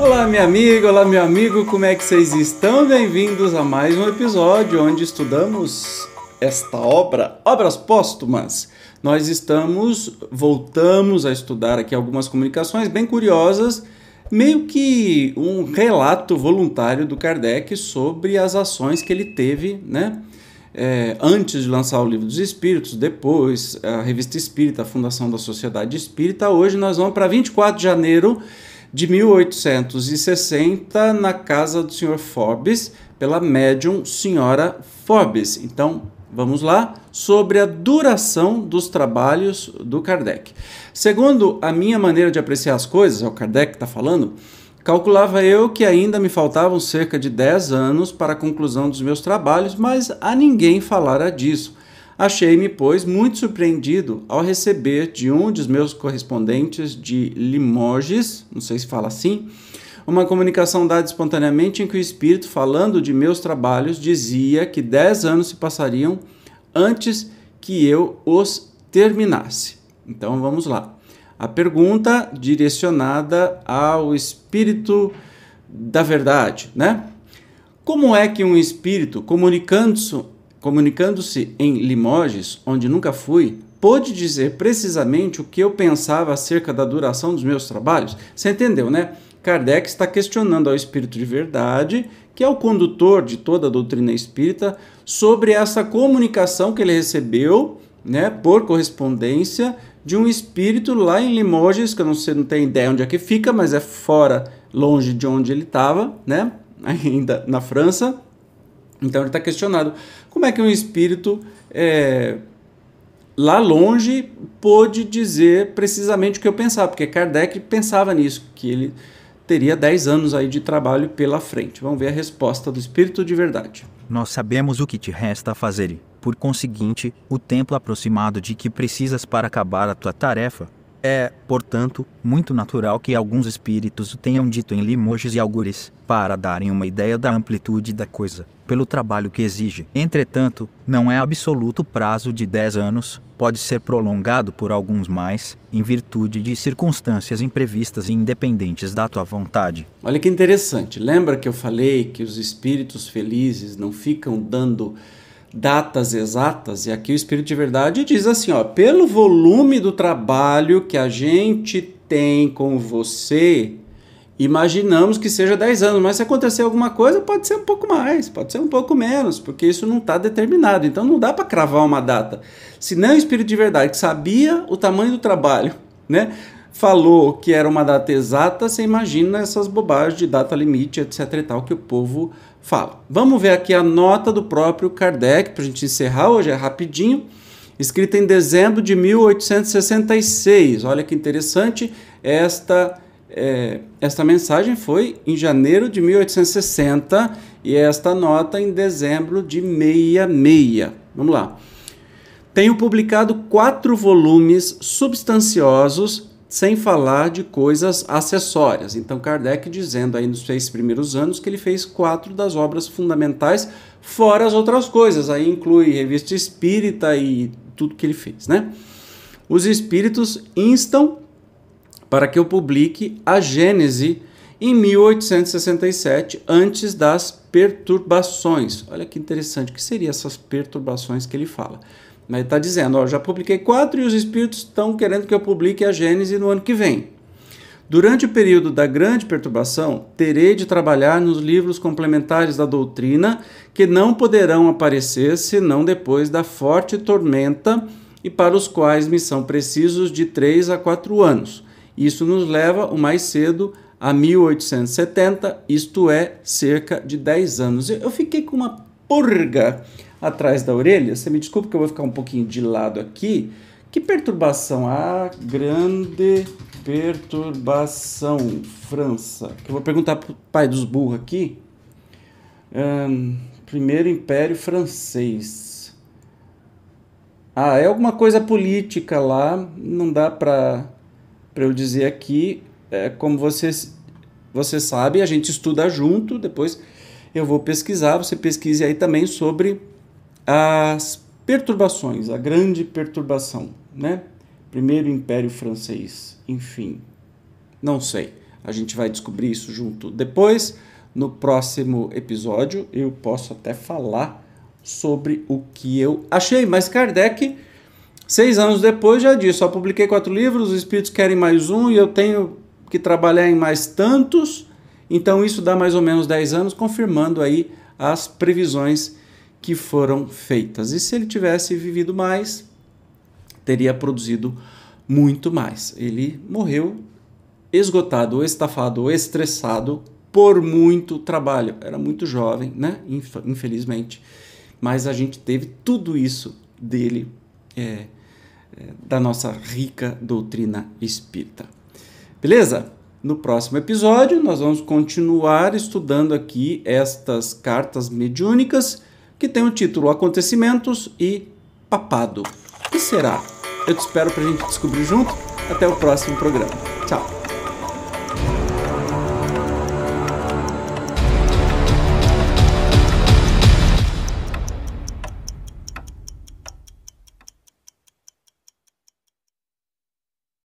Olá, minha amiga, olá, meu amigo, como é que vocês estão? Bem-vindos a mais um episódio onde estudamos esta obra, Obras Póstumas. Nós estamos, voltamos a estudar aqui algumas comunicações bem curiosas, meio que um relato voluntário do Kardec sobre as ações que ele teve, né? É, antes de lançar o Livro dos Espíritos, depois a Revista Espírita, a Fundação da Sociedade Espírita. Hoje nós vamos para 24 de janeiro de 1860 na casa do Sr. Forbes, pela médium Senhora Forbes. Então, vamos lá sobre a duração dos trabalhos do Kardec. Segundo a minha maneira de apreciar as coisas, é o Kardec que está falando, calculava eu que ainda me faltavam cerca de 10 anos para a conclusão dos meus trabalhos, mas a ninguém falara disso. Achei-me, pois, muito surpreendido ao receber de um dos meus correspondentes de Limoges, não sei se fala assim, uma comunicação dada espontaneamente em que o espírito, falando de meus trabalhos, dizia que dez anos se passariam antes que eu os terminasse. Então vamos lá. A pergunta direcionada ao espírito da verdade, né? Como é que um espírito, comunicando-se comunicando-se em Limoges, onde nunca fui, pôde dizer precisamente o que eu pensava acerca da duração dos meus trabalhos? Você entendeu, né? Kardec está questionando ao Espírito de Verdade, que é o condutor de toda a doutrina espírita, sobre essa comunicação que ele recebeu, né, por correspondência de um espírito lá em Limoges, que eu não sei, não tenho ideia onde é que fica, mas é fora, longe de onde ele estava, né, ainda na França. Então ele está questionado como é que um espírito é, lá longe pôde dizer precisamente o que eu pensava, porque Kardec pensava nisso, que ele teria 10 anos aí de trabalho pela frente. Vamos ver a resposta do espírito de verdade. Nós sabemos o que te resta fazer por conseguinte, o tempo aproximado de que precisas para acabar a tua tarefa. É, portanto, muito natural que alguns espíritos o tenham dito em limoges e algures, para darem uma ideia da amplitude da coisa, pelo trabalho que exige. Entretanto, não é absoluto prazo de 10 anos, pode ser prolongado por alguns mais, em virtude de circunstâncias imprevistas e independentes da tua vontade. Olha que interessante. Lembra que eu falei que os espíritos felizes não ficam dando datas exatas, e aqui o Espírito de Verdade diz assim: ó, pelo volume do trabalho que a gente tem com você, imaginamos que seja 10 anos, mas se acontecer alguma coisa, pode ser um pouco mais, pode ser um pouco menos, porque isso não está determinado. Então não dá para cravar uma data. Se não é o Espírito de Verdade que sabia o tamanho do trabalho, né? Falou que era uma data exata, você imagina essas bobagens de data limite, etc e tal, que o povo fala. Vamos ver aqui a nota do próprio Kardec, para a gente encerrar hoje, é rapidinho, escrita em dezembro de 1866. Olha que interessante, esta, é, esta mensagem foi em janeiro de 1860 e esta nota em dezembro de 66. Vamos lá. Tenho publicado quatro volumes substanciosos sem falar de coisas acessórias. Então, Kardec dizendo aí nos seis primeiros anos que ele fez quatro das obras fundamentais, fora as outras coisas. Aí inclui revista espírita e tudo que ele fez, né? Os espíritos instam para que eu publique a Gênese em 1867, antes das perturbações. Olha que interessante, o que seriam essas perturbações que ele fala? Mas está dizendo, ó, já publiquei quatro e os espíritos estão querendo que eu publique a Gênese no ano que vem. Durante o período da grande perturbação, terei de trabalhar nos livros complementares da doutrina, que não poderão aparecer senão depois da forte tormenta e para os quais me são precisos de três a quatro anos. Isso nos leva o mais cedo a 1870, isto é, cerca de 10 anos. Eu fiquei com uma purga atrás da orelha. Você me desculpa que eu vou ficar um pouquinho de lado aqui. Que perturbação? A grande perturbação, França. Eu vou perguntar pro pai dos burros aqui. Primeiro Império Francês. Ah, é alguma coisa política lá. Não dá para eu dizer aqui. É, como vocês você sabe, a gente estuda junto, depois eu vou pesquisar, você pesquise aí também sobre as perturbações, a grande perturbação, né? Primeiro Império Francês, enfim. Não sei. A gente vai descobrir isso junto. Depois, no próximo episódio, eu posso até falar sobre o que eu achei. Mas Kardec, seis anos depois, já disse: só publiquei quatro livros, os espíritos querem mais um e eu tenho que trabalhar em mais tantos. Então, isso dá mais ou menos 10 anos, confirmando aí as previsões que foram feitas. E se ele tivesse vivido mais, teria produzido muito mais. Ele morreu esgotado, estafado, estressado por muito trabalho. Era muito jovem, né? Infelizmente. Mas a gente teve tudo isso dele, é, é, da nossa rica doutrina espírita. Beleza? No próximo episódio, nós vamos continuar estudando aqui estas cartas mediúnicas que tem o título Acontecimentos e Papado. O que será? Eu te espero para a gente descobrir junto. Até o próximo programa. Tchau!